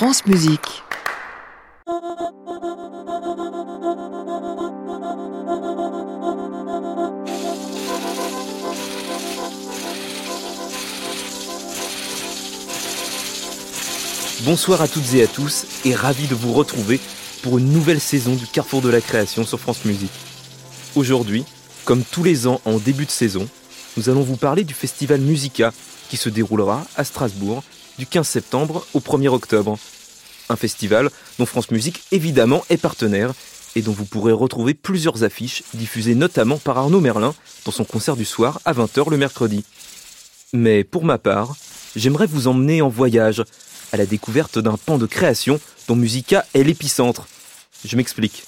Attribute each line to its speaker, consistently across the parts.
Speaker 1: France Musique.
Speaker 2: Bonsoir à toutes et à tous et ravi de vous retrouver pour une nouvelle saison du Carrefour de la création sur France Musique. Aujourd'hui, comme tous les ans en début de saison, nous allons vous parler du festival Musica qui se déroulera à Strasbourg du 15 septembre au 1er octobre. Un festival dont France Musique évidemment est partenaire et dont vous pourrez retrouver plusieurs affiches diffusées notamment par Arnaud Merlin dans son concert du soir à 20h le mercredi. Mais pour ma part, j'aimerais vous emmener en voyage à la découverte d'un pan de création dont Musica est l'épicentre. Je m'explique.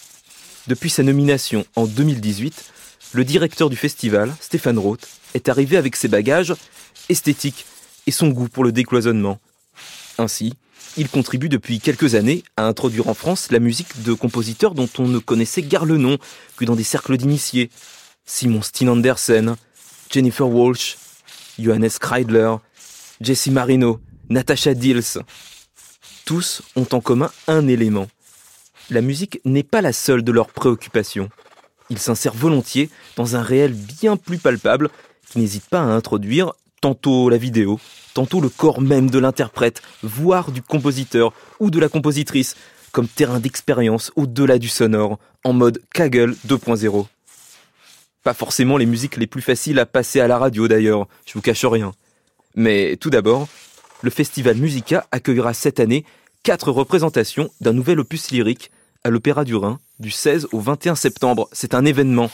Speaker 2: Depuis sa nomination en 2018, le directeur du festival, Stéphane Roth, est arrivé avec ses bagages esthétiques et son goût pour le décloisonnement. Ainsi, il contribue depuis quelques années à introduire en France la musique de compositeurs dont on ne connaissait guère le nom que dans des cercles d'initiés. Simon Steen Andersen, Jennifer Walsh, Johannes Kreidler, Jesse Marino, Natasha Dills. Tous ont en commun un élément. La musique n'est pas la seule de leurs préoccupations. Ils s'insèrent volontiers dans un réel bien plus palpable qui n'hésite pas à introduire tantôt la vidéo, tantôt le corps même de l'interprète, voire du compositeur ou de la compositrice, comme terrain d'expérience au-delà du sonore, en mode Kaggle 2.0. Pas forcément les musiques les plus faciles à passer à la radio d'ailleurs, je vous cache rien. Mais tout d'abord, le festival Musica accueillera cette année quatre représentations d'un nouvel opus lyrique à l'Opéra du Rhin du 16 au 21 septembre. C'est un événement.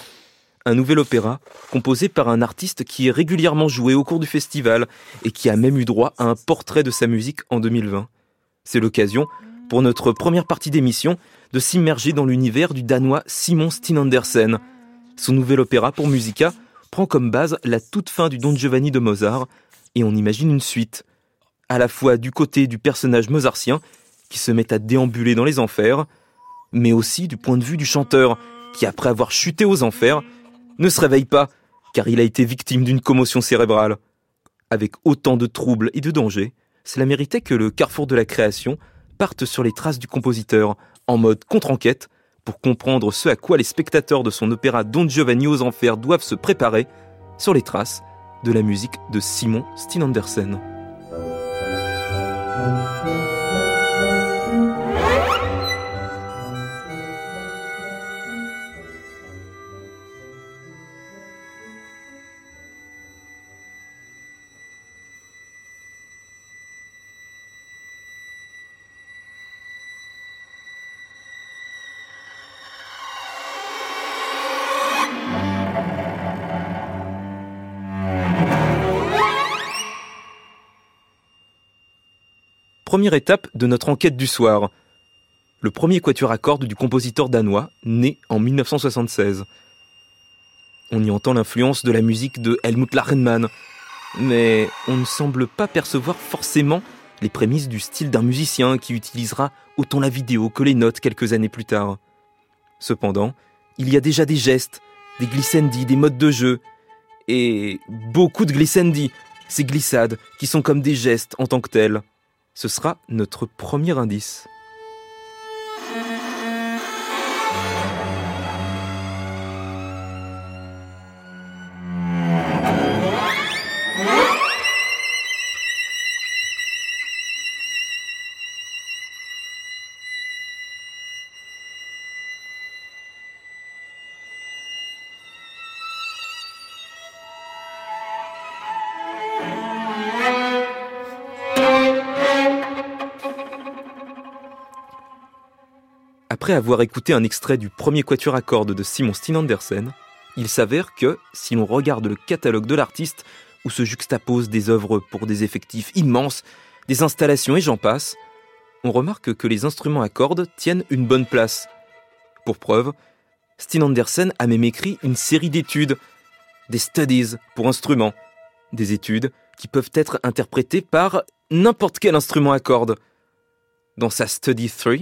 Speaker 2: Un nouvel opéra composé par un artiste qui est régulièrement joué au cours du festival et qui a même eu droit à un portrait de sa musique en 2020. C'est l'occasion, pour notre première partie d'émission, de s'immerger dans l'univers du Danois Simon Steen Andersen. Son nouvel opéra pour Musica prend comme base la toute fin du Don Giovanni de Mozart et on imagine une suite à la fois du côté du personnage mozartien, qui se met à déambuler dans les enfers, mais aussi du point de vue du chanteur, qui après avoir chuté aux enfers, ne se réveille pas, car il a été victime d'une commotion cérébrale. Avec autant de troubles et de dangers, cela méritait que le carrefour de la création parte sur les traces du compositeur, en mode contre-enquête, pour comprendre ce à quoi les spectateurs de son opéra Don Giovanni aux enfers doivent se préparer, sur les traces de la musique de Simon Steen Andersen. Première étape de notre enquête du soir. Le premier quatuor à cordes du compositeur danois, né en 1976. On y entend l'influence de la musique de Helmut Lachenmann, mais on ne semble pas percevoir forcément les prémices du style d'un musicien qui utilisera autant la vidéo que les notes quelques années plus tard. Cependant, il y a déjà des gestes, des glissandi, des modes de jeu, et beaucoup de glissandi, ces glissades qui sont comme des gestes en tant que tels. Ce sera notre premier indice. Après avoir écouté un extrait du premier quatuor à cordes de Simon Steen Andersen, il s'avère que, si l'on regarde le catalogue de l'artiste, où se juxtaposent des œuvres pour des effectifs immenses, des installations et j'en passe, on remarque que les instruments à cordes tiennent une bonne place. Pour preuve, Steen Andersen a même écrit une série d'études, des studies pour instruments, des études qui peuvent être interprétées par n'importe quel instrument à cordes. Dans sa Study 3,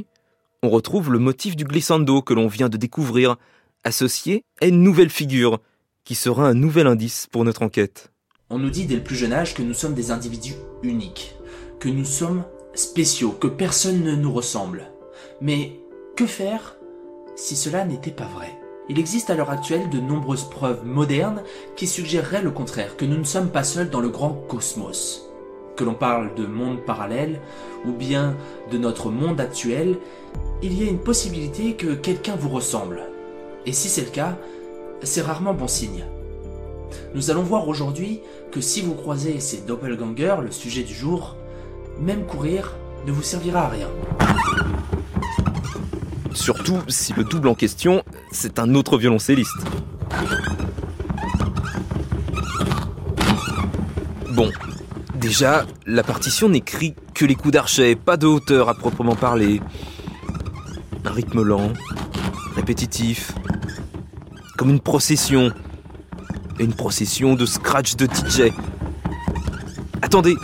Speaker 2: on retrouve le motif du glissando que l'on vient de découvrir, associé à une nouvelle figure, qui sera un nouvel indice pour notre enquête.
Speaker 3: On nous dit dès le plus jeune âge que nous sommes des individus uniques, que nous sommes
Speaker 1: spéciaux, que personne ne nous ressemble. Mais que faire si cela n'était pas vrai? Il existe à l'heure actuelle de nombreuses preuves modernes qui suggéreraient le contraire, que nous ne sommes pas seuls dans le grand cosmos. Que l'on parle de monde parallèle ou bien de notre monde actuel, il y a une possibilité que quelqu'un vous ressemble. Et si c'est le cas, c'est rarement bon signe. Nous allons voir aujourd'hui que si vous croisez ces doppelgangers, le sujet du jour, même courir ne vous servira à rien.
Speaker 2: Surtout si le double en question, c'est un autre violoncelliste. Bon, déjà, la partition n'écrit que les coups d'archet, pas de hauteur à proprement parler. Un rythme lent, répétitif, comme une procession. Une procession de scratch de DJ. Attendez,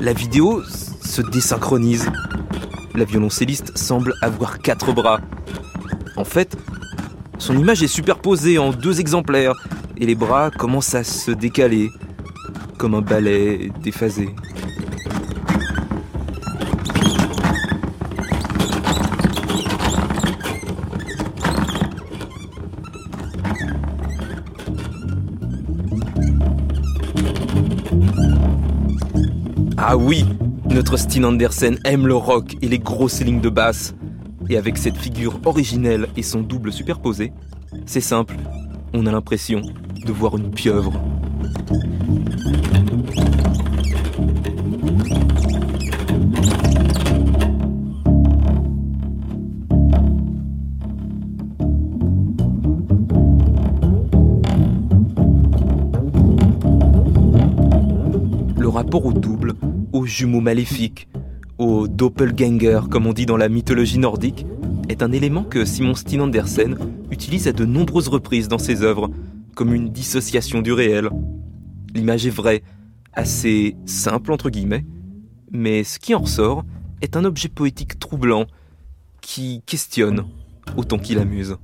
Speaker 2: la vidéo se désynchronise. La violoncelliste semble avoir quatre bras. En fait, son image est superposée en deux exemplaires et les bras commencent à se décaler, comme un ballet déphasé. Ah oui, notre Steen Andersen aime le rock et les grosses lignes de basse. Et avec cette figure originelle et son double superposé, c'est simple, on a l'impression de voir une pieuvre. Aux jumeaux maléfiques, au doppelganger comme on dit dans la mythologie nordique, est un élément que Simon Steen Andersen utilise à de nombreuses reprises dans ses œuvres, comme une dissociation du réel. L'image est vraie, assez simple entre guillemets, mais ce qui en ressort est un objet poétique troublant qui questionne autant qu'il amuse.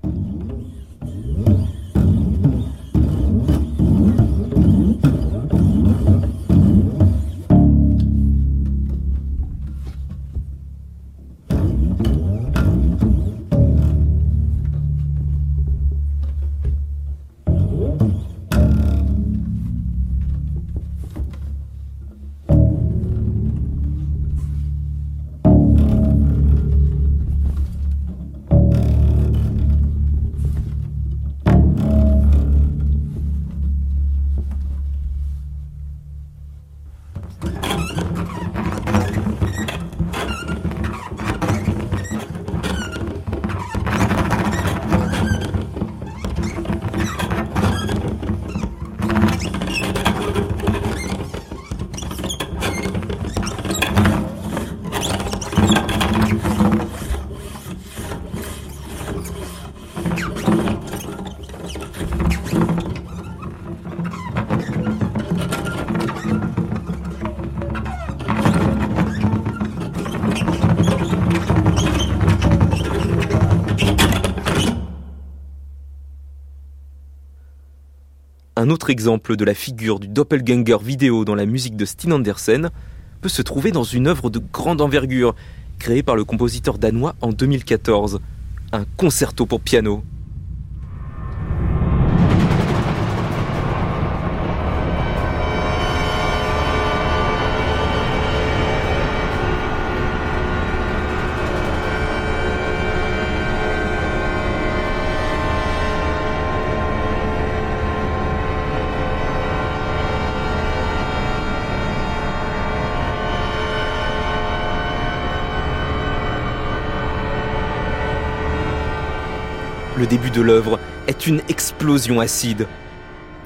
Speaker 2: Un autre exemple de la figure du doppelganger vidéo dans la musique de Steen Andersen peut se trouver dans une œuvre de grande envergure, créée par le compositeur danois en 2014, un concerto pour piano. Le début de l'œuvre est une explosion acide.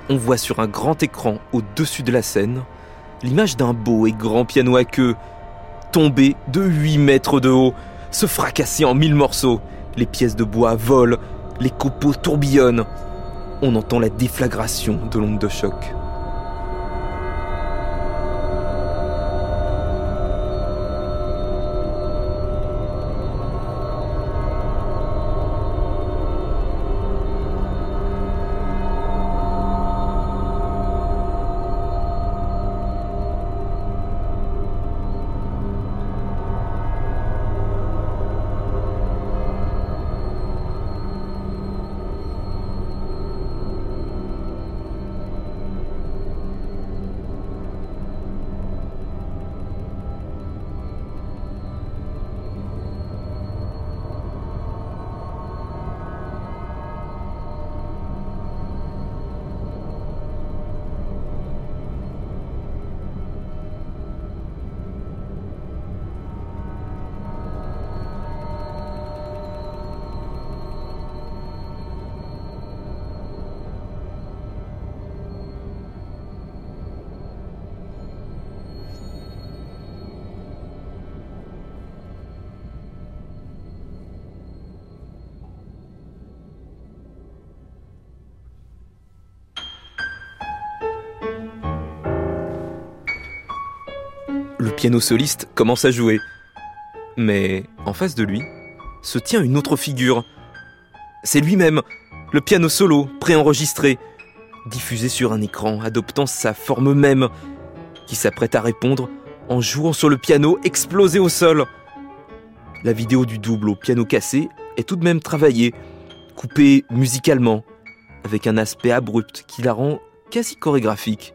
Speaker 2: On voit sur un grand écran au-dessus de la scène l'image d'un beau et grand piano à queue, tombé de 8 mètres de haut, se fracasser en mille morceaux. Les pièces de bois volent, les copeaux tourbillonnent. On entend la déflagration de l'onde de choc. Piano soliste commence à jouer. Mais en face de lui se tient une autre figure. C'est lui-même, le piano solo préenregistré, diffusé sur un écran adoptant sa forme même, qui s'apprête à répondre en jouant sur le piano explosé au sol. La vidéo du double au piano cassé est tout de même travaillée, coupée musicalement, avec un aspect abrupt qui la rend quasi chorégraphique.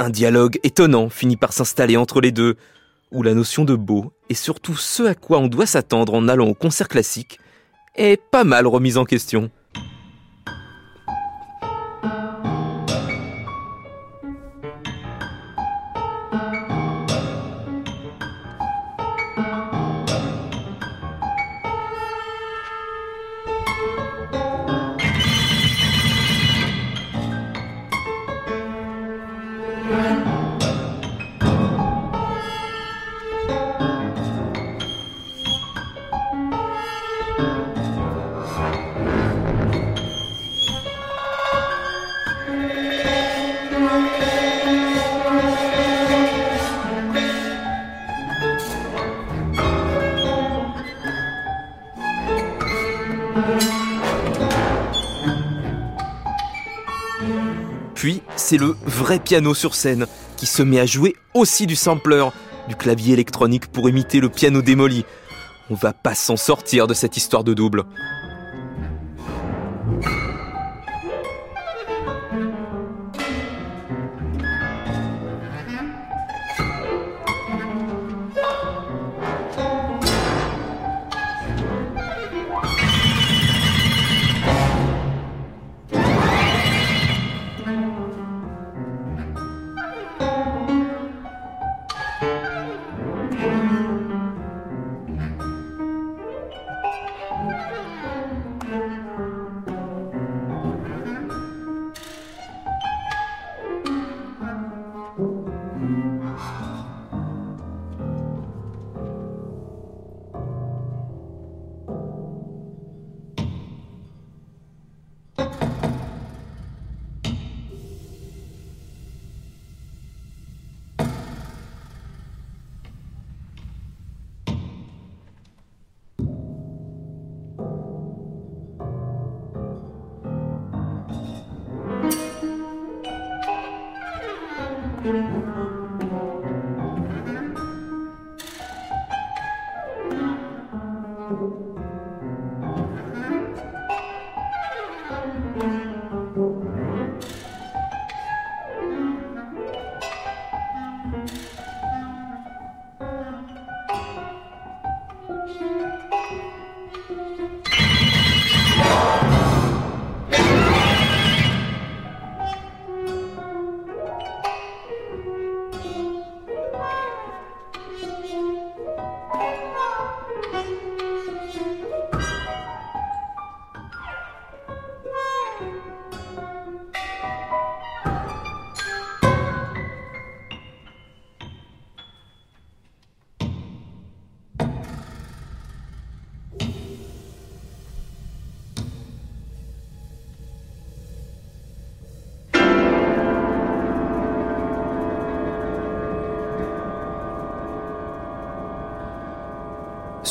Speaker 2: Un dialogue étonnant finit par s'installer entre les deux, où la notion de beau, et surtout ce à quoi on doit s'attendre en allant au concert classique, est pas mal remise en question. Vrai piano sur scène qui se met à jouer aussi du sampler, du clavier électronique pour imiter le piano démoli. On va pas s'en sortir de cette histoire de double.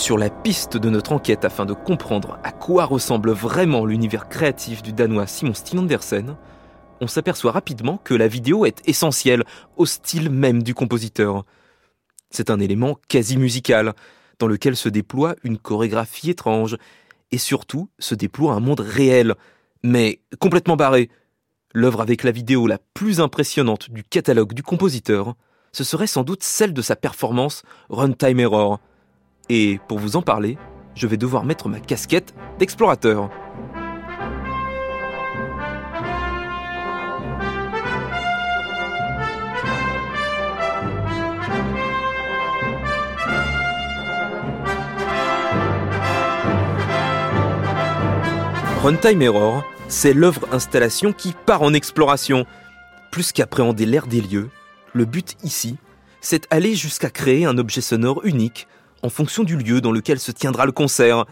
Speaker 2: Sur la piste de notre enquête afin de comprendre à quoi ressemble vraiment l'univers créatif du Danois Simon Steen Andersen, on s'aperçoit rapidement que la vidéo est essentielle au style même du compositeur. C'est un élément quasi musical, dans lequel se déploie une chorégraphie étrange, et surtout se déploie un monde réel, mais complètement barré. L'œuvre avec la vidéo la plus impressionnante du catalogue du compositeur, ce serait sans doute celle de sa performance Runtime Error, et pour vous en parler, je vais devoir mettre ma casquette d'explorateur. Runtime Error, c'est l'œuvre installation qui part en exploration. Plus qu'appréhender l'air des lieux, le but ici, c'est aller jusqu'à créer un objet sonore unique en fonction du lieu dans lequel se tiendra le concert.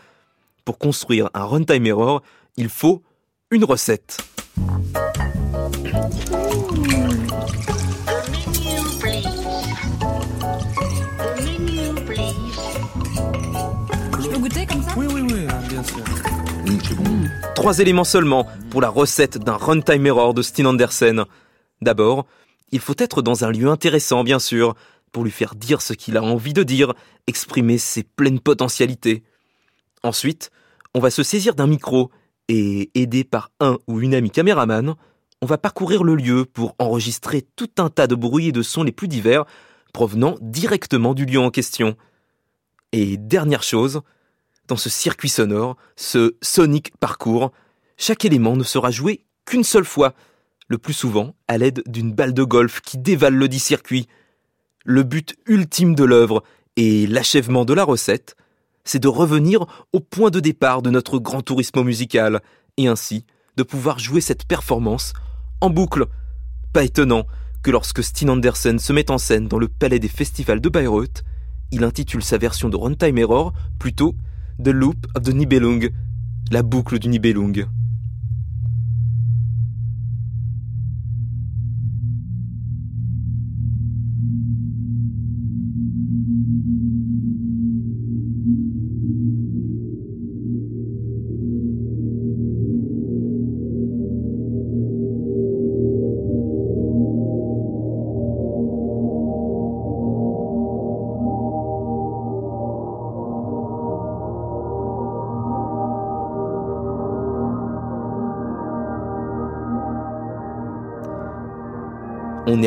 Speaker 2: Pour construire un runtime error, il faut une recette. Je peux goûter comme ça?
Speaker 3: Oui, oui, oui, hein, bien sûr.
Speaker 2: Mmh, Trois éléments seulement pour la recette d'un runtime error de Steen Andersen. D'abord, il faut être dans un lieu intéressant, bien sûr, pour lui faire dire ce qu'il a envie de dire, exprimer ses pleines potentialités. Ensuite, on va se saisir d'un micro et, aidé par un ou une amie caméraman, on va parcourir le lieu pour enregistrer tout un tas de bruits et de sons les plus divers provenant directement du lieu en question. Et dernière chose, dans ce circuit sonore, ce sonic parcours, chaque élément ne sera joué qu'une seule fois, le plus souvent à l'aide d'une balle de golf qui dévale le dit circuit. Le but ultime de l'œuvre et l'achèvement de la recette, c'est de revenir au point de départ de notre grand tourisme musical, et ainsi de pouvoir jouer cette performance en boucle. Pas étonnant que lorsque Steen Andersen se met en scène dans le palais des festivals de Bayreuth, il intitule sa version de Runtime Error plutôt The Loop of the Nibelung, la boucle du Nibelung.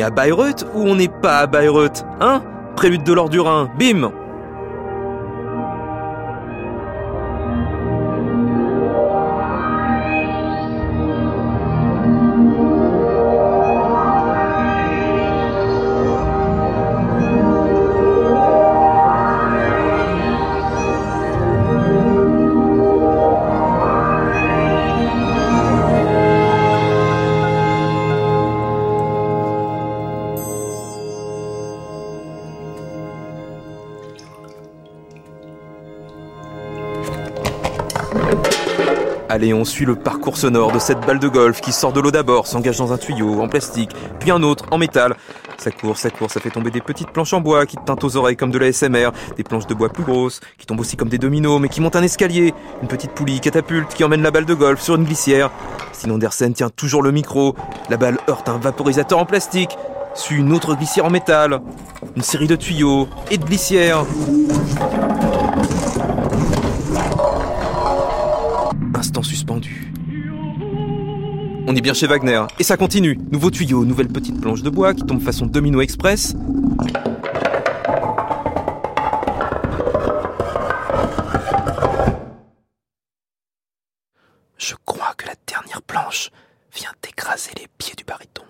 Speaker 2: À Bayreuth ou on n'est pas à Bayreuth Hein? Prélude de l'or du Rhin, bim Allez, on suit le parcours sonore de cette balle de golf qui sort de l'eau d'abord, s'engage dans un tuyau en plastique, puis un autre en métal. Ça court, ça court, ça fait tomber des petites planches en bois qui te teintent aux oreilles comme de la SMR, des planches de bois plus grosses, qui tombent aussi comme des dominos, mais qui montent un escalier, une petite poulie catapulte qui emmène la balle de golf sur une glissière. Sinon Andersen tient toujours le micro, la balle heurte un vaporisateur en plastique, suit une autre glissière en métal, une série de tuyaux et de glissières. On est bien chez Wagner. Et ça continue. Nouveau tuyau, nouvelle petite planche de bois qui tombe façon domino express. Je crois que la dernière planche vient d'écraser les pieds du baryton.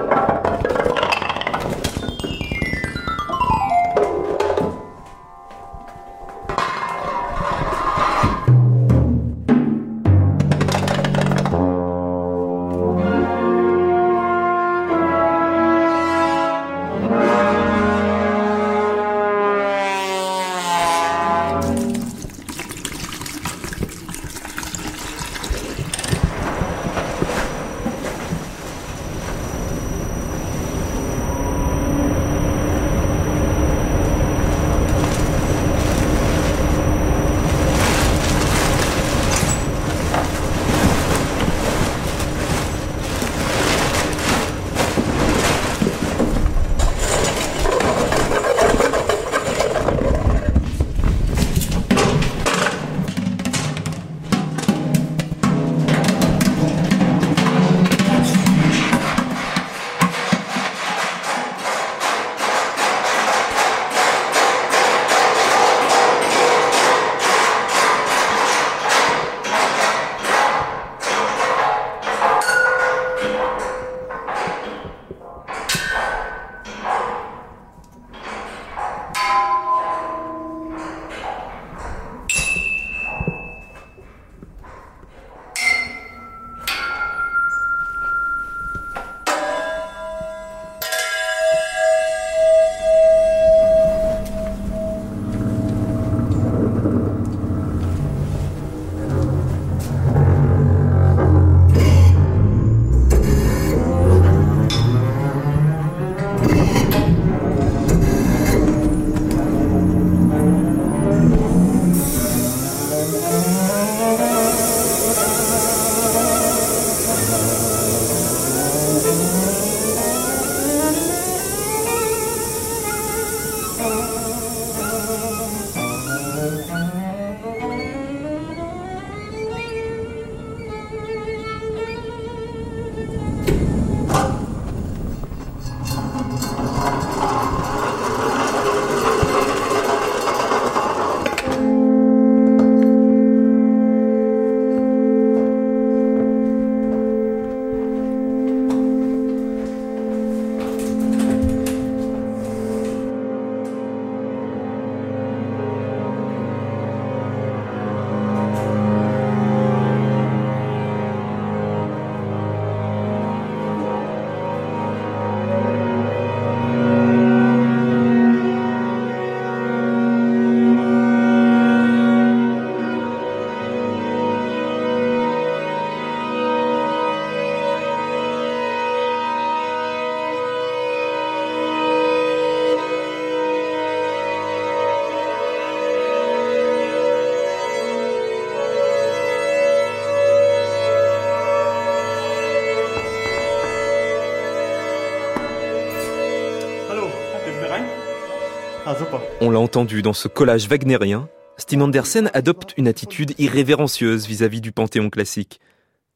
Speaker 2: On l'a entendu dans ce collage wagnérien, Steen Andersen adopte une attitude irrévérencieuse vis-à-vis du panthéon classique.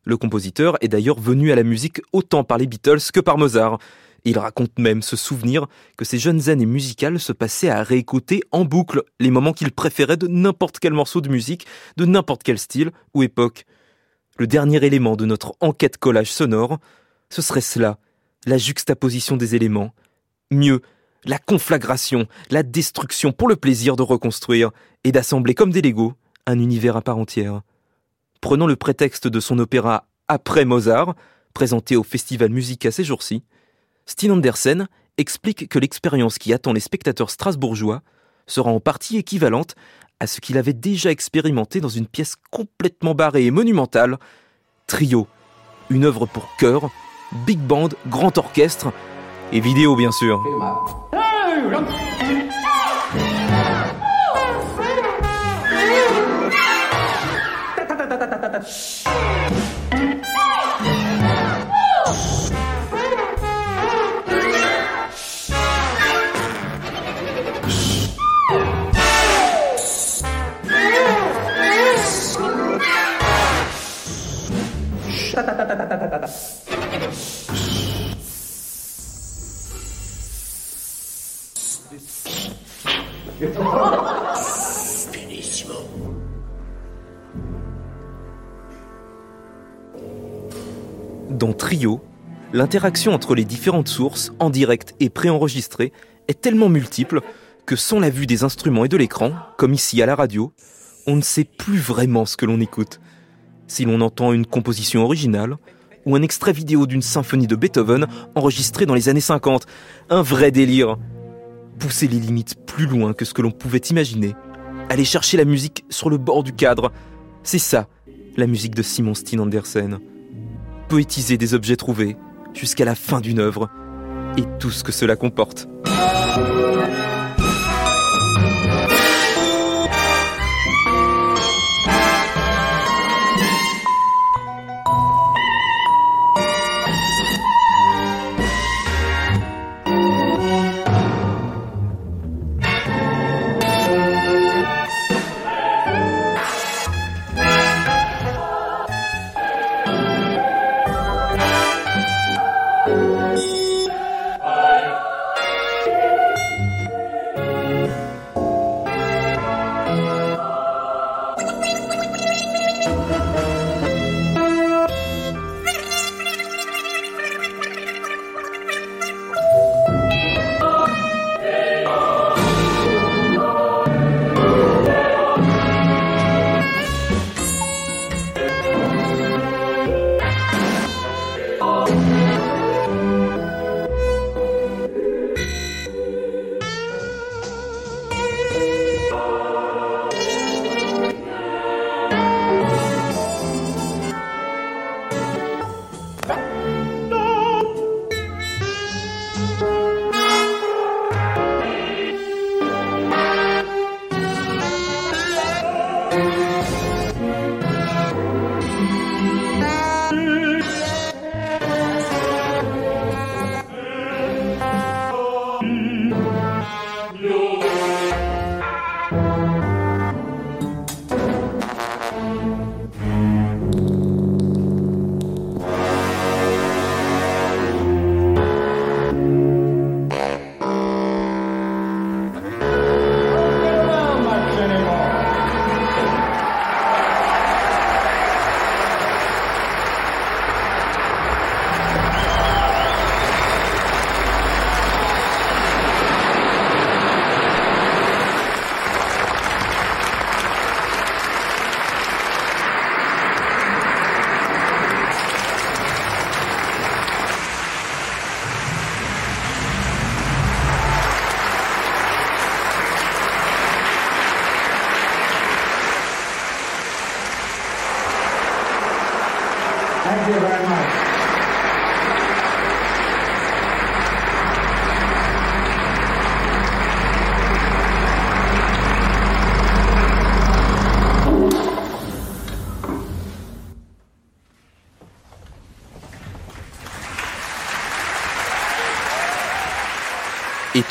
Speaker 2: Le compositeur est d'ailleurs venu à la musique autant par les Beatles que par Mozart. Il raconte même se souvenir que ses jeunes années musicales se passaient à réécouter en boucle les moments qu'il préférait de n'importe quel morceau de musique, de n'importe quel style ou époque. Le dernier élément de notre enquête collage sonore, ce serait cela, la juxtaposition des éléments. Mieux, la conflagration, la destruction pour le plaisir de reconstruire et d'assembler comme des Legos un univers à part entière. Prenons le prétexte de son opéra Après Mozart, présenté au Festival Musica ces jours-ci, Steen Andersen explique que l'expérience qui attend les spectateurs strasbourgeois sera en partie équivalente à ce qu'il avait déjà expérimenté dans une pièce complètement barrée et monumentale, Trio, une œuvre pour chœur, big band, grand orchestre et vidéo bien sûr. Dans Trio, l'interaction entre les différentes sources, en direct et préenregistrées, est tellement multiple que sans la vue des instruments et de l'écran, comme ici à la radio, on ne sait plus vraiment ce que l'on écoute. Si l'on entend une composition originale, ou un extrait vidéo d'une symphonie de Beethoven enregistrée dans les années 50, un vrai délire. Pousser les limites plus loin que ce que l'on pouvait imaginer, aller chercher la musique sur le bord du cadre, c'est ça, la musique de Simon Steen Andersen. Poétiser des objets trouvés, jusqu'à la fin d'une œuvre, et tout ce que cela comporte.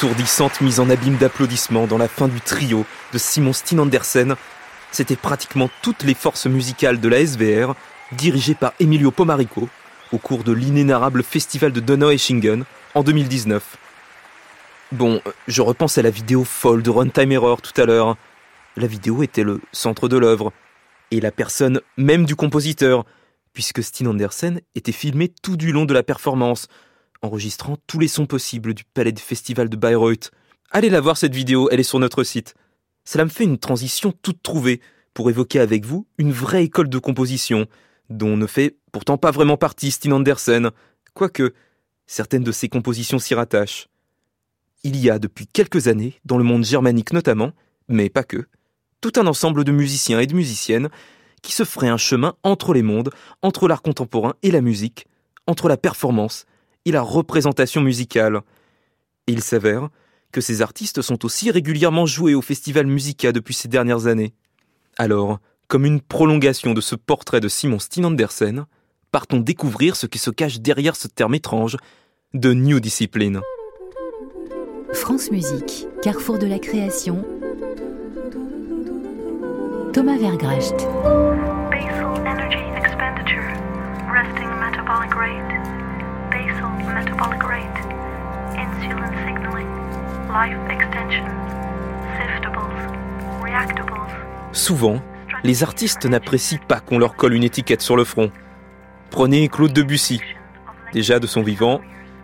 Speaker 2: Étourdissante mise en abîme d'applaudissements dans la fin du trio de Simon Steen Andersen, c'était pratiquement toutes les forces musicales de la SVR, dirigées par Emilio Pomarico, au cours de l'inénarrable festival de Donaueschingen en 2019. Bon, je repense à la vidéo folle de Runtime Error tout à l'heure. La vidéo était le centre de l'œuvre, et la personne même du compositeur, puisque Steen Andersen était filmé tout du long de la performance, enregistrant tous les sons possibles du palais du festival de Bayreuth. Allez la voir cette vidéo, elle est sur notre site. Cela me fait une transition toute trouvée pour évoquer avec vous une vraie école de composition, dont ne fait pourtant pas vraiment partie Steen Andersen, quoique certaines de ses compositions s'y rattachent. Il y a depuis quelques années, dans le monde germanique notamment, mais pas que, tout un ensemble de musiciens et de musiciennes qui se feraient un chemin entre les mondes, entre l'art contemporain et la musique, entre la performance et la représentation musicale. Et il s'avère que ces artistes sont aussi régulièrement joués au Festival Musica depuis ces dernières années. Alors, comme une prolongation de ce portrait de Simon Steen Andersen, partons découvrir ce qui se cache derrière ce terme étrange de New Discipline.
Speaker 3: France Musique, carrefour de la création. Thomas Vergracht.
Speaker 4: Basal energy expenditure, resting metabolic rate, basal metabolic rate, insulin signaling, life extension, siftables, reactables.
Speaker 2: Souvent, les artistes n'apprécient pas qu'on leur colle une étiquette sur le front. Prenez Claude Debussy. Déjà de son vivant,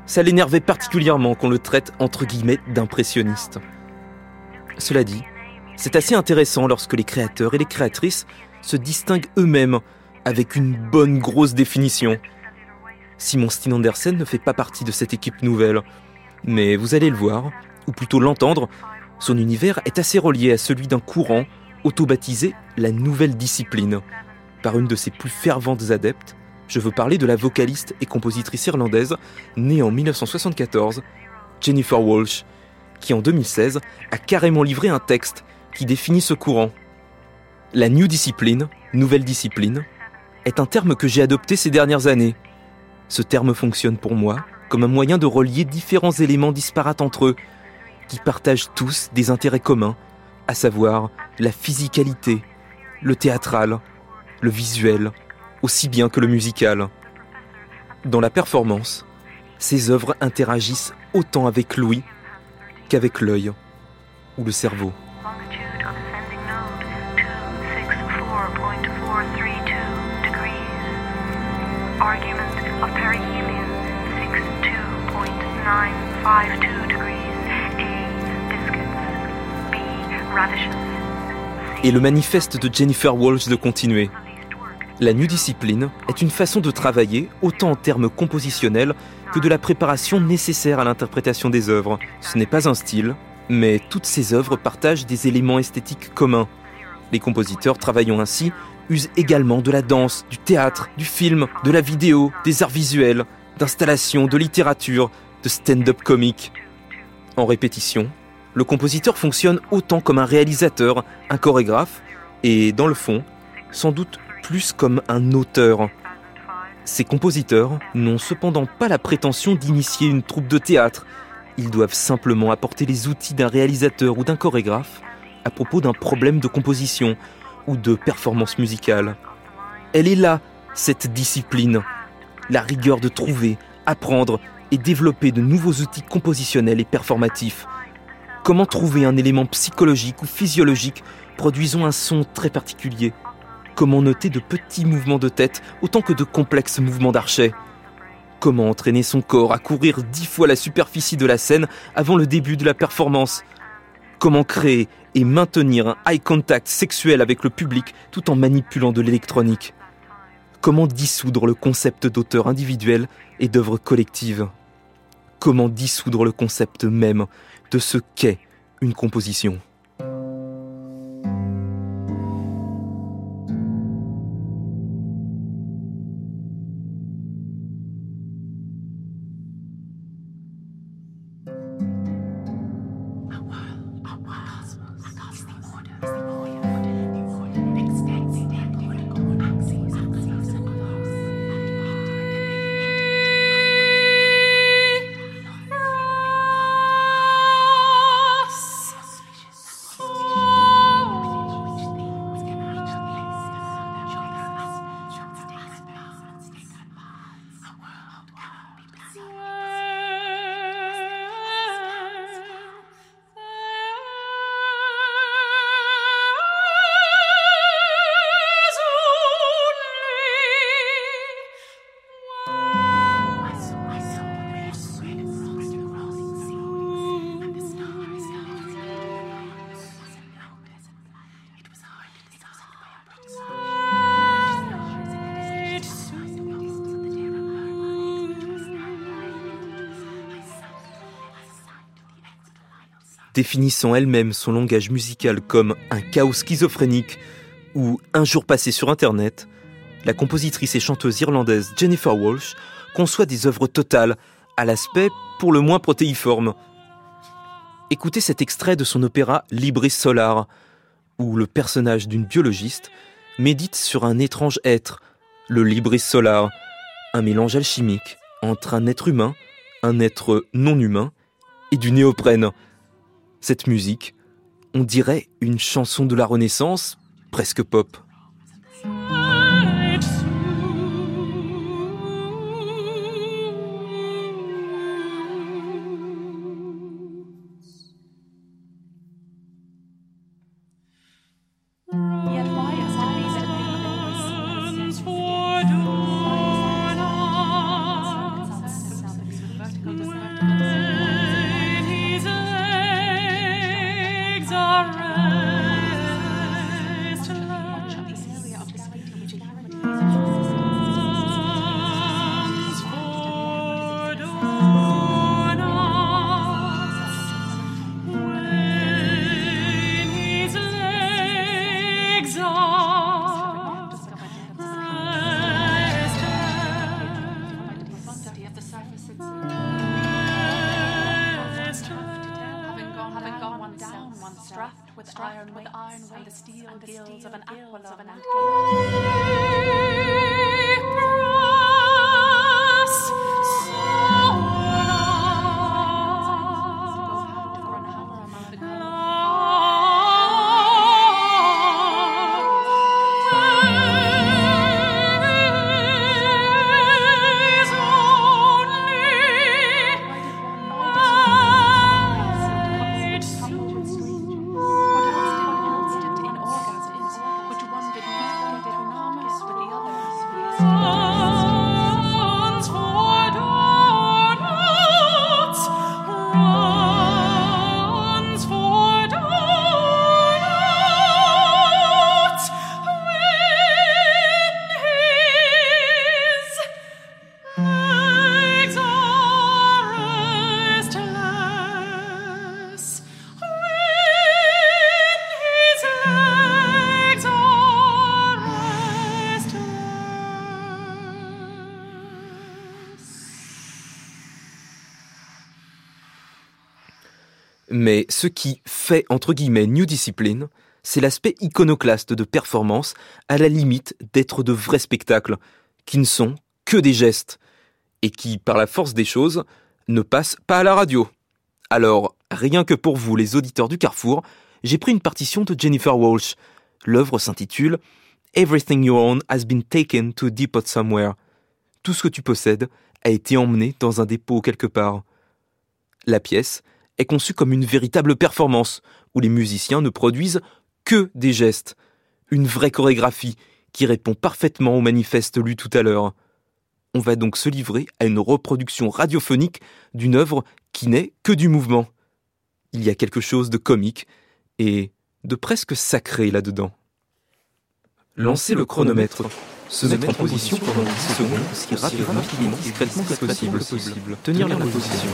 Speaker 2: ça l'énervait particulièrement qu'on le traite entre guillemets d'impressionniste. Cela dit, c'est assez intéressant lorsque les créateurs et les créatrices se distinguent eux-mêmes avec une bonne grosse définition. Simon Steen Andersen ne fait pas partie de cette équipe nouvelle, mais vous allez le voir, ou plutôt l'entendre, son univers est assez relié à celui d'un courant auto-baptisé la nouvelle discipline, par une de ses plus ferventes adeptes, je veux parler de la vocaliste et compositrice irlandaise, née en 1974, Jennifer Walsh, qui en 2016 a carrément livré un texte qui définit ce courant. La New Discipline, nouvelle discipline, est un terme que j'ai adopté ces dernières années. Ce terme fonctionne pour moi comme un moyen de relier différents éléments disparates entre eux, qui partagent tous des intérêts communs, à savoir la physicalité, le théâtral, le visuel, aussi bien que le musical. Dans la performance, ces œuvres interagissent autant avec l'ouïe qu'avec l'œil ou le cerveau. Et le manifeste de Jennifer Walsh de continuer. La New Discipline est une façon de travailler, autant en termes compositionnels que de la préparation nécessaire à l'interprétation des œuvres. Ce n'est pas un style, mais toutes ces œuvres partagent des éléments esthétiques communs. Les compositeurs travaillant ainsi usent également de la danse, du théâtre, du film, de la vidéo, des arts visuels, d'installations, de littérature, de stand-up comique. En répétition, le compositeur fonctionne autant comme un réalisateur, un chorégraphe, et dans le fond, sans doute plus comme un auteur. Ces compositeurs n'ont cependant pas la prétention d'initier une troupe de théâtre. Ils doivent simplement apporter les outils d'un réalisateur ou d'un chorégraphe à propos d'un problème de composition ou de performance musicale. Elle est là, cette discipline. La rigueur de trouver, apprendre et développer de nouveaux outils compositionnels et performatifs. Comment trouver un élément psychologique ou physiologique produisant un son très particulier. Comment noter de petits mouvements de tête autant que de complexes mouvements d'archet Comment entraîner son corps à courir dix fois la superficie de la scène avant le début de la performance Comment créer et maintenir un eye contact sexuel avec le public tout en manipulant de l'électronique Comment dissoudre le concept d'auteur individuel et d'œuvre collective Comment dissoudre le concept même de ce qu'est une composition
Speaker 5: définissant elle-même son langage musical comme un chaos schizophrénique ou un jour passé sur Internet, la compositrice et chanteuse irlandaise Jennifer Walsh conçoit des œuvres totales à l'aspect pour le moins protéiforme. Écoutez cet extrait de son opéra Libris Solar, où le personnage d'une biologiste médite sur un étrange être, le Libris Solar, un mélange alchimique entre un être humain, un être non humain et du néoprène. Cette musique, on dirait une chanson de la Renaissance, presque pop.
Speaker 2: Ce qui fait, entre guillemets, New Discipline, c'est l'aspect iconoclaste de performance, à la limite d'être de vrais spectacles, qui ne sont que des gestes, et qui, par la force des choses, ne passent pas à la radio. Alors, rien que pour vous, les auditeurs du Carrefour, j'ai pris une partition de Jennifer Walsh. L'œuvre s'intitule Everything you own has been taken to a depot somewhere. Tout ce que tu possèdes a été emmené dans un dépôt quelque part. La pièce est conçue comme une véritable performance, où les musiciens ne produisent que des gestes, une vraie chorégraphie qui répond parfaitement au manifeste lu tout à l'heure. On va donc se livrer à une reproduction radiophonique d'une œuvre qui n'est que du mouvement. Il y a quelque chose de comique et de presque sacré là-dedans. Lancez le chronomètre. Se mettre en position pendant 10 secondes, si rapidement, discrètement que possible. Tenir la position.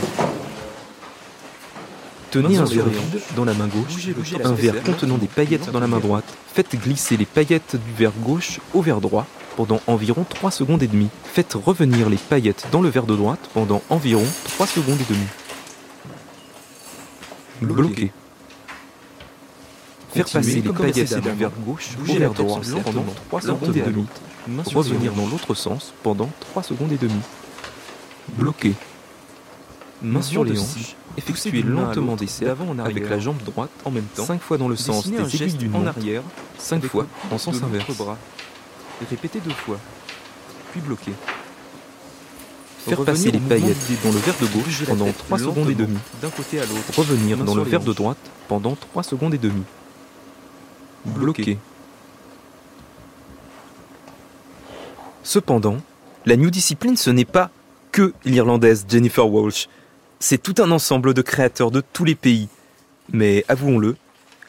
Speaker 2: Tenez un verre vide dans la main gauche, un verre contenant des paillettes dans la main droite. Faites glisser les paillettes du verre gauche au verre droit pendant environ 3 secondes et demie. Faites revenir les paillettes dans le verre de droite pendant environ 3 secondes et demie. Bloquer. Faire passer les paillettes du verre gauche au verre droit pendant 3 secondes et demie. Revenir dans l'autre sens pendant 3 secondes et demie. Bloquer. Main sur les hanches, effectuez lentement des cercles avec la jambe droite en même temps, 5 fois dans le sens des aiguilles d'une en arrière, 5 fois en sens inverse. Bras. Répétez deux fois, puis bloquez. Faire passer les paillettes dans le verre de gauche pendant 3 secondes et demie. D'un côté à l'autre. Revenir dans le verre de droite pendant 3 secondes et demie. Bloquer. Cependant, la New Discipline, ce n'est pas que l'Irlandaise Jennifer Walsh. C'est tout un ensemble de créateurs de tous les pays. Mais avouons-le,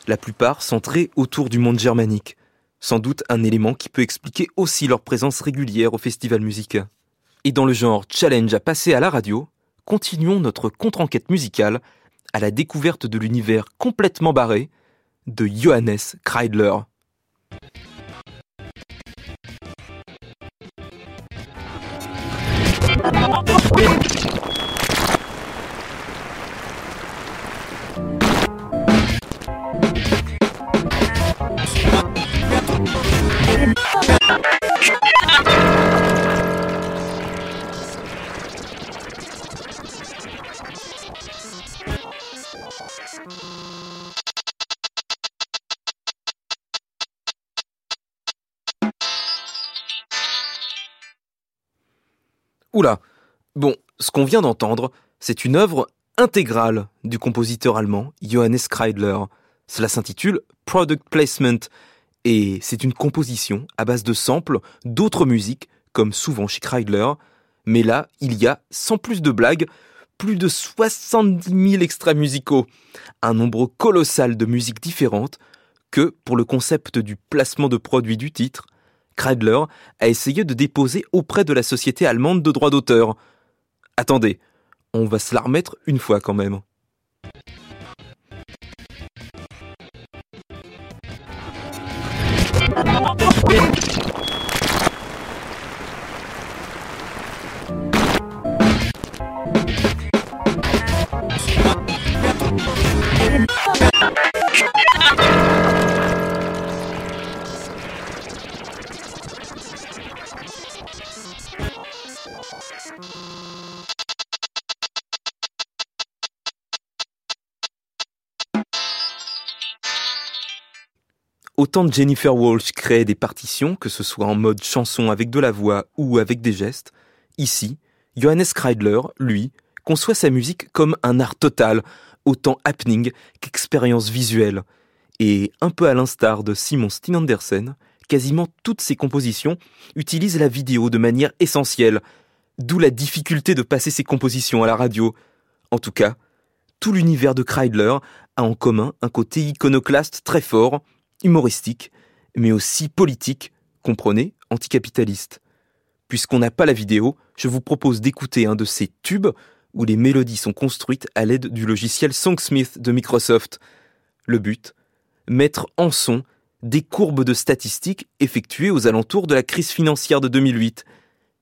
Speaker 2: la plupart centrés autour du monde germanique. Sans doute un élément qui peut expliquer aussi leur présence régulière au festival musical. Et dans le genre challenge à passer à la radio, continuons notre contre-enquête musicale à la découverte de l'univers complètement barré de Johannes Kreidler. Oula, bon, ce qu'on vient d'entendre, c'est une œuvre intégrale du compositeur allemand Johannes Kreidler. Cela s'intitule Product Placement et c'est une composition à base de samples d'autres musiques, comme souvent chez Kreidler. Mais là, il y a, sans plus de blagues, plus de 70 000 extraits musicaux, un nombre colossal de musiques différentes que, pour le concept du placement de produits du titre, Kreidler a essayé de déposer auprès de la société allemande de droits d'auteur. Attendez, on va se la remettre une fois quand même. you. Autant Jennifer Walsh crée des partitions, que ce soit en mode chanson avec de la voix ou avec des gestes, ici, Johannes Kreidler, lui, conçoit sa musique comme un art total, autant happening qu'expérience visuelle. Et un peu à l'instar de Simon Steen Andersen, quasiment toutes ses compositions utilisent la vidéo de manière essentielle, d'où la difficulté de passer ses compositions à la radio. En tout cas, tout l'univers de Kreidler a en commun un côté iconoclaste très fort, humoristique, mais aussi politique, comprenez, anticapitaliste. Puisqu'on n'a pas la vidéo, je vous propose d'écouter un de ces tubes où les mélodies sont construites à l'aide du logiciel Songsmith de Microsoft. Le but Mettre en son des courbes de statistiques effectuées aux alentours de la crise financière de 2008.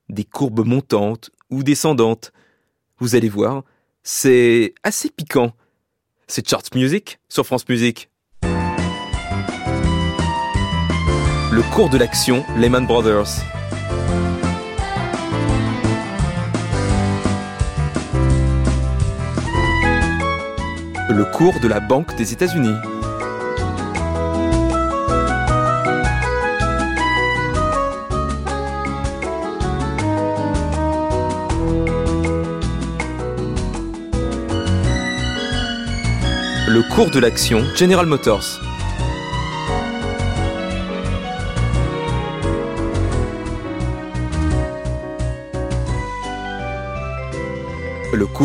Speaker 2: Des courbes montantes ou descendantes. Vous allez voir, c'est assez piquant. C'est Charts Music sur France Music. Le cours de l'action Lehman Brothers. Le cours de la Banque des États-Unis. Le cours de l'action General Motors.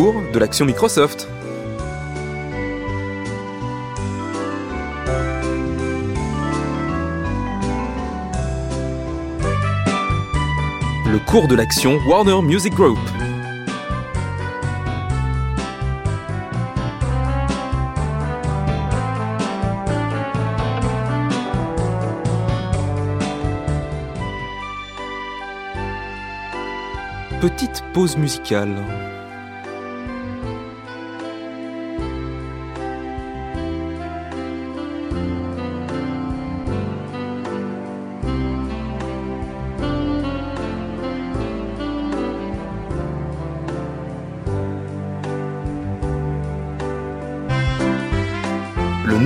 Speaker 2: Cours de l'action Microsoft. Le cours de l'action Warner Music Group. Petite pause musicale.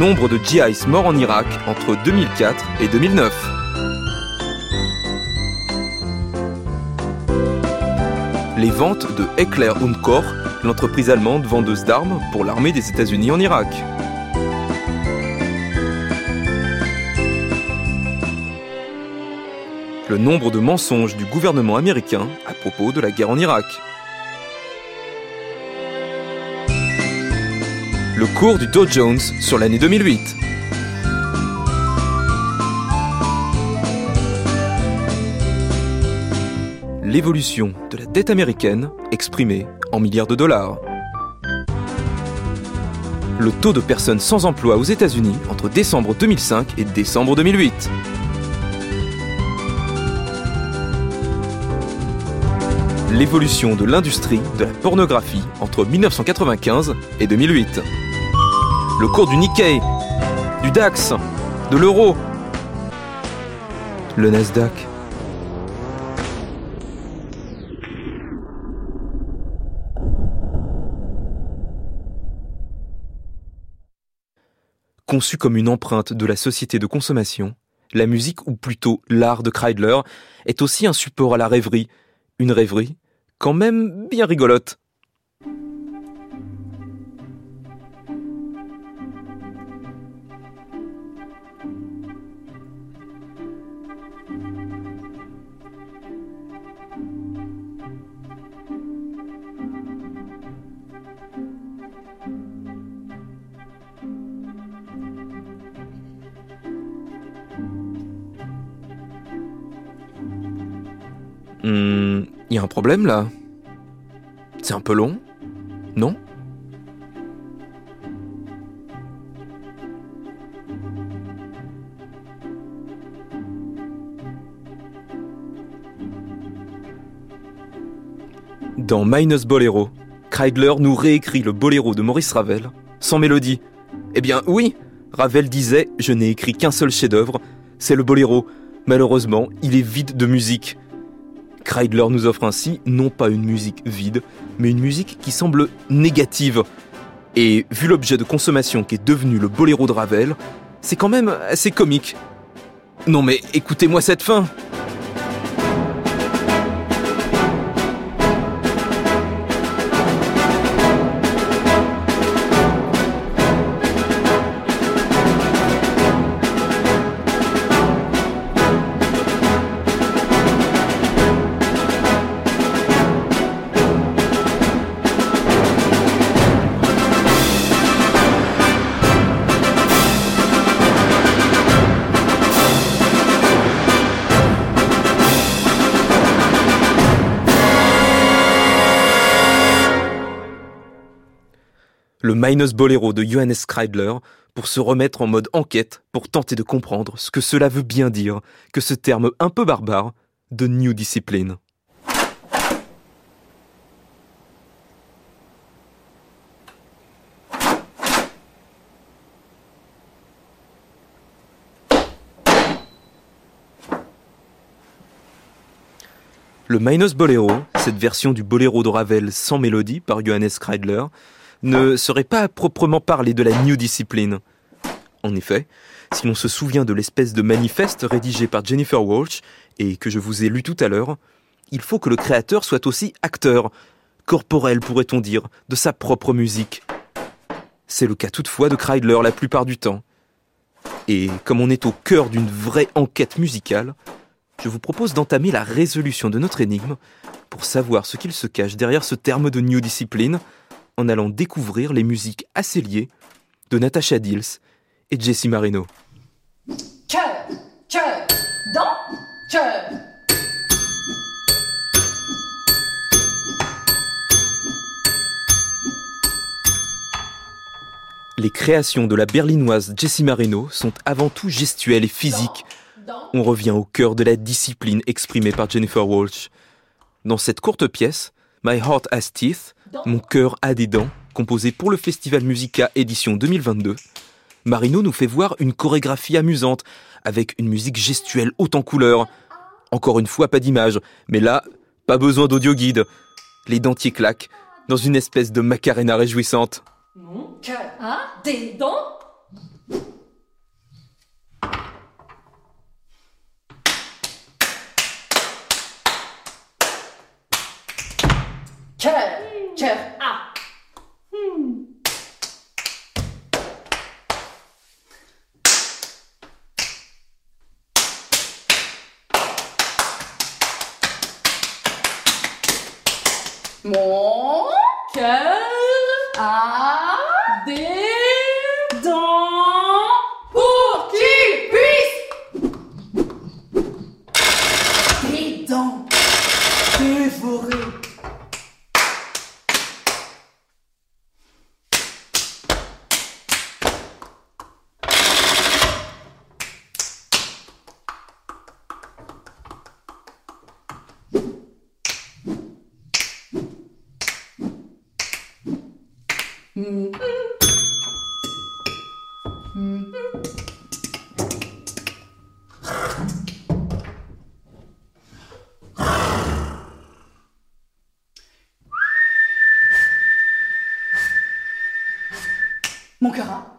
Speaker 2: Nombre de GIs morts en Irak entre 2004 et 2009. Les ventes de Eckler Kor, l'entreprise allemande vendeuse d'armes pour l'armée des États-Unis en Irak. Le nombre de mensonges du gouvernement américain à propos de la guerre en Irak. Le cours du Dow Jones sur l'année 2008. L'évolution de la dette américaine exprimée en milliards de dollars. le taux de personnes sans emploi aux États-Unis entre décembre 2005 et décembre 2008. L'évolution de l'industrie de la pornographie entre 1995 et 2008. Le cours du Nikkei, du DAX, de l'euro, le Nasdaq. Conçue comme une empreinte de la société de consommation, la musique, ou plutôt l'art de Kreidler, est aussi un support à la rêverie, une rêverie quand même bien rigolote. Hmm, y a un problème là C'est un peu long Non? Dans Minus Bolero, Kreidler nous réécrit le boléro de Maurice Ravel, sans mélodie. Eh bien oui, Ravel disait Je n'ai écrit qu'un seul chef-d'œuvre, c'est le boléro. Malheureusement, il est vide de musique. Kreidler nous offre ainsi non pas une musique vide, mais une musique qui semble négative. Et vu l'objet de consommation qui est devenu le boléro de Ravel, c'est quand même assez comique. Non mais écoutez-moi cette fin Minus Bolero de Johannes Kreidler, pour se remettre en mode enquête, pour tenter de comprendre ce que cela veut bien dire que ce terme un peu barbare de New Discipline. Le Minus Bolero, cette version du boléro de Ravel sans mélodie par Johannes Kreidler, ne serait pas proprement parler de la New Discipline. En effet, si l'on se souvient de l'espèce de manifeste rédigé par Jennifer Walsh, et que je vous ai lu tout à l'heure, il faut que le créateur soit aussi acteur, corporel pourrait-on dire, de sa propre musique. C'est le cas toutefois de Kreidler la plupart du temps. Et comme on est au cœur d'une vraie enquête musicale, je vous propose d'entamer la résolution de notre énigme pour savoir ce qu'il se cache derrière ce terme de New Discipline, en allant découvrir les musiques assez liées de Natasha Dills et Jessie Marino.
Speaker 6: Cœur, cœur, dans, cœur.
Speaker 2: Les créations de la berlinoise Jessie Marino sont avant tout gestuelles et physiques. On revient au cœur de la discipline exprimée par Jennifer Walsh. Dans cette courte pièce, My Heart Has Teeth, Mon cœur a des dents, composé pour le Festival Musica édition 2022, Marino nous fait voir une chorégraphie amusante, avec une musique gestuelle haute en couleurs. Encore une fois, pas d'image, mais là, pas besoin d'audio guide. Les dentiers claquent, dans une espèce de macarena réjouissante.
Speaker 6: Mon cœur a des dents. Cœur, cœur a. Hmm. Mon cœur a des dents pour qu'il puisse des dents dévorer. Mon cœur a.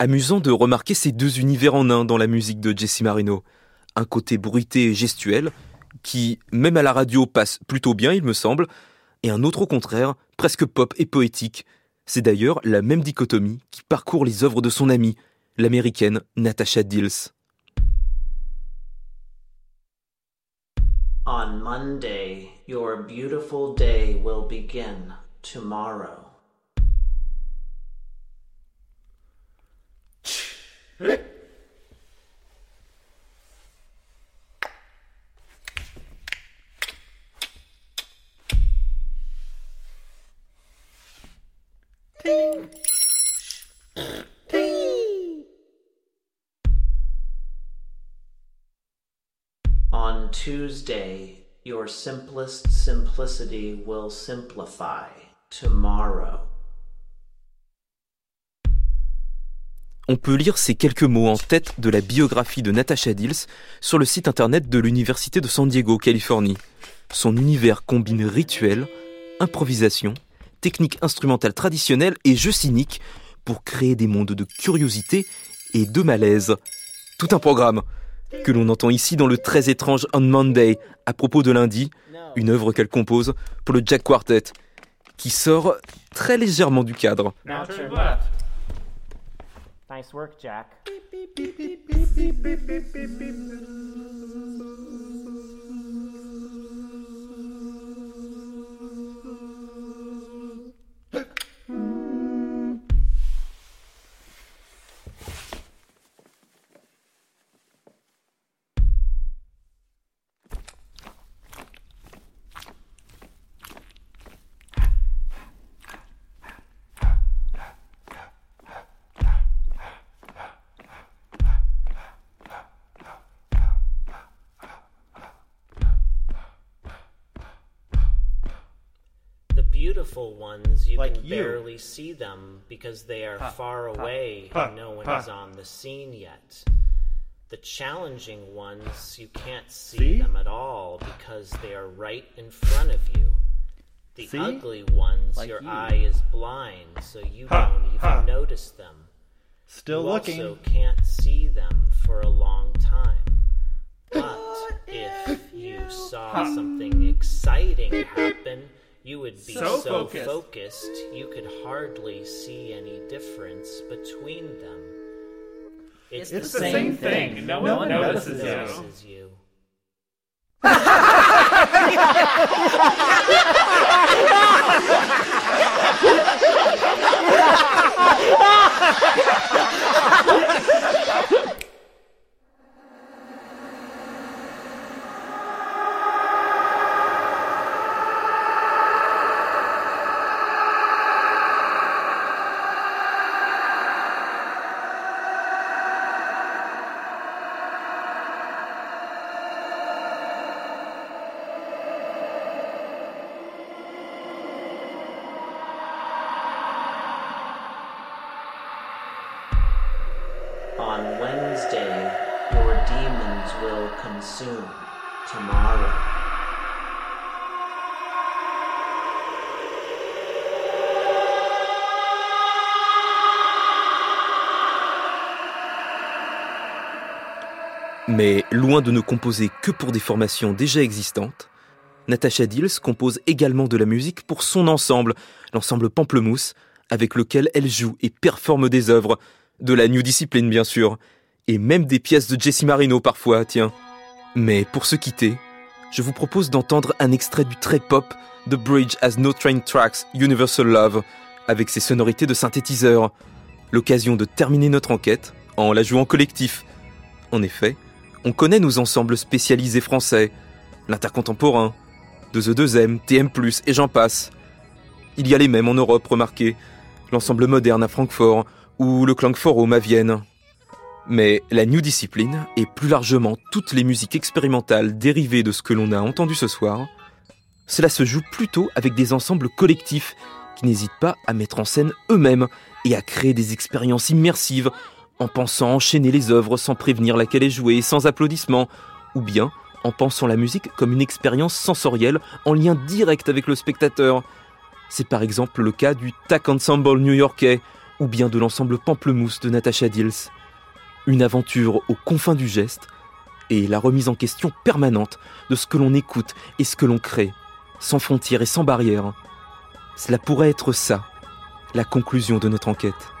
Speaker 2: Amusant de remarquer ces deux univers en un dans la musique de Jesse Marino. Un côté bruité et gestuel, qui, même à la radio, passe plutôt bien, il me semble, et un autre au contraire, presque pop et poétique. C'est d'ailleurs la même dichotomie qui parcourt les œuvres de son amie, l'américaine Natasha Dills.
Speaker 7: On Monday, your beautiful day will begin tomorrow. Tuesday, your simplest simplicity will simplify tomorrow.
Speaker 2: On peut lire ces quelques mots en tête de la biographie de Natasha Dills sur le site internet de l'Université de San Diego, Californie. Son univers combine rituel, improvisation, techniques instrumentales traditionnelles et jeux cyniques pour créer des mondes de curiosité et de malaise. Tout un programme que l'on entend ici dans le très étrange On Monday à propos de lundi, une œuvre qu'elle compose pour le Jack Quartet, qui sort très légèrement du cadre.
Speaker 8: Nice work, Jack.
Speaker 7: ones, you
Speaker 9: Like
Speaker 7: can
Speaker 9: you.
Speaker 7: barely see them because they are far away
Speaker 9: ha,
Speaker 7: and no one
Speaker 9: ha.
Speaker 7: is on the scene yet. The challenging ones, you can't see,
Speaker 9: See?
Speaker 7: them at all because they are right in front of you. The
Speaker 9: See?
Speaker 7: ugly ones,
Speaker 9: Like
Speaker 7: your
Speaker 9: you.
Speaker 7: eye is blind, so you
Speaker 9: Ha,
Speaker 7: don't even
Speaker 9: ha.
Speaker 7: notice them.
Speaker 9: Still
Speaker 7: you
Speaker 9: looking.
Speaker 7: also can't see them for a long time. But if you saw something exciting happen, you would be
Speaker 9: so,
Speaker 7: so
Speaker 9: focused.
Speaker 7: focused you could hardly see any difference between them. It's,
Speaker 9: it's the, the, same, same thing. thing. No, no one, one notices,
Speaker 7: notices you. you.
Speaker 2: Mais loin de ne composer que pour des formations déjà existantes, Natasha Dills compose également de la musique pour son ensemble, l'ensemble Pamplemousse, avec lequel elle joue et performe des œuvres, de la New Discipline bien sûr, et même des pièces de Jesse Marino parfois, tiens. Mais pour se quitter, je vous propose d'entendre un extrait du très pop The Bridge Has No Train Tracks Universal Love, avec ses sonorités de synthétiseur. L'occasion de terminer notre enquête en la jouant collectif. En effet, on connaît nos ensembles spécialisés français, l'intercontemporain, 2E2M, TM+, et j'en passe. Il y a les mêmes en Europe, remarquez, l'ensemble moderne à Francfort ou le Klangforum à Vienne. Mais la New Discipline, et plus largement toutes les musiques expérimentales dérivées de ce que l'on a entendu ce soir, cela se joue plutôt avec des ensembles collectifs qui n'hésitent pas à mettre en scène eux-mêmes et à créer des expériences immersives en pensant enchaîner les œuvres sans prévenir laquelle est jouée, sans applaudissements, ou bien en pensant la musique comme une expérience sensorielle en lien direct avec le spectateur. C'est par exemple le cas du TAC Ensemble new-yorkais, ou bien de l'ensemble Pamplemousse de Natasha Dills. Une aventure aux confins du geste, et la remise en question permanente de ce que l'on écoute et ce que l'on crée, sans frontières et sans barrières. Cela pourrait être ça, la conclusion de notre enquête.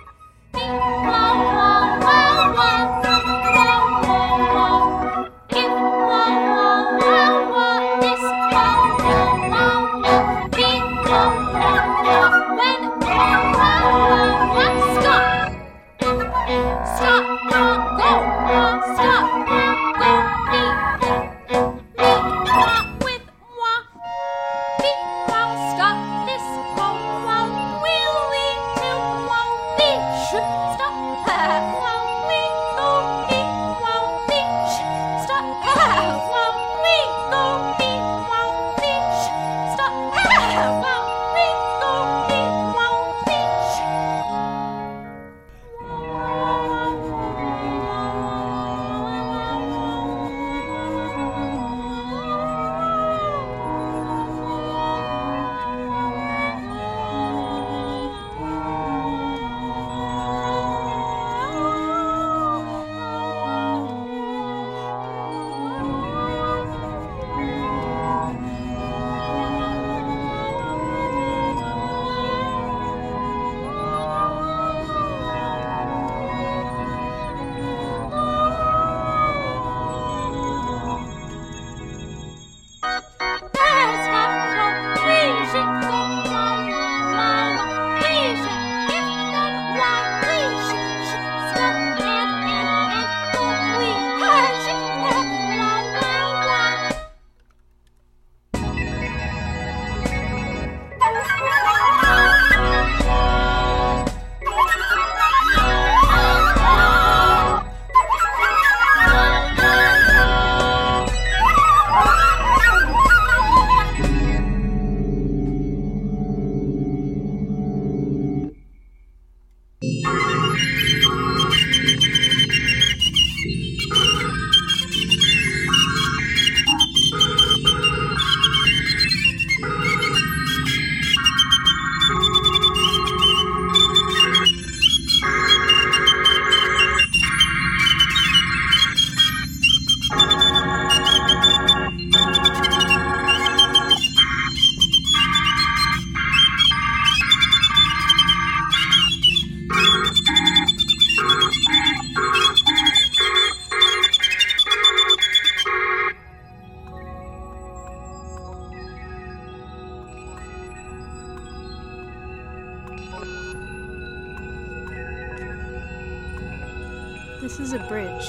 Speaker 10: This is a bridge.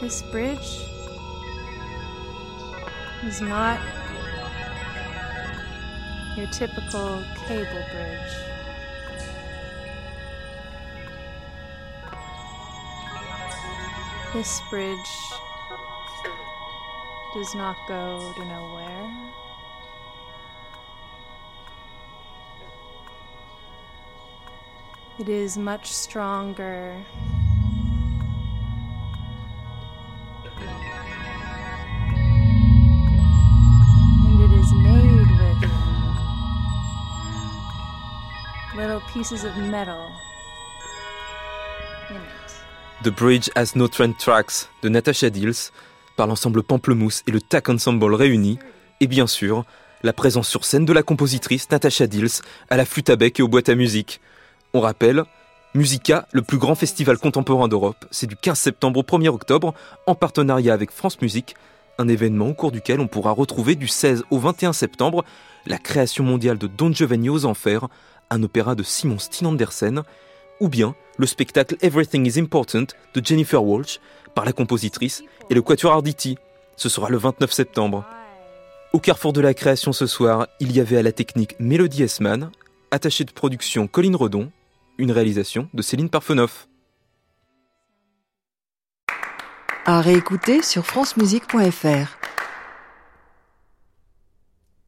Speaker 10: This bridge is not your typical cable bridge. This bridge does not go to nowhere. It is much stronger. And it is made with little pieces of metal.
Speaker 2: The Bridge Has No Train Tracks de Natasha Dills par l'ensemble Pamplemousse et le TAC Ensemble réunis, et bien sûr, la présence sur scène de la compositrice Natasha Dills à la flûte à bec et aux boîtes à musique. On rappelle, Musica, le plus grand festival contemporain d'Europe, c'est du 15 septembre au 1er octobre, en partenariat avec France Musique, un événement au cours duquel on pourra retrouver du 16 au 21 septembre la création mondiale de Don Giovanni aux Enfers, un opéra de Simon Steen Andersen, ou bien le spectacle Everything is Important de Jennifer Walsh par la compositrice et le Quatuor Arditi. Ce sera le 29 septembre. Au carrefour de la création ce soir, il y avait à la technique Mélodie Esman, attachée de production Colline Redon, une réalisation de Céline Parfenoff.
Speaker 6: À réécouter sur francemusique.fr.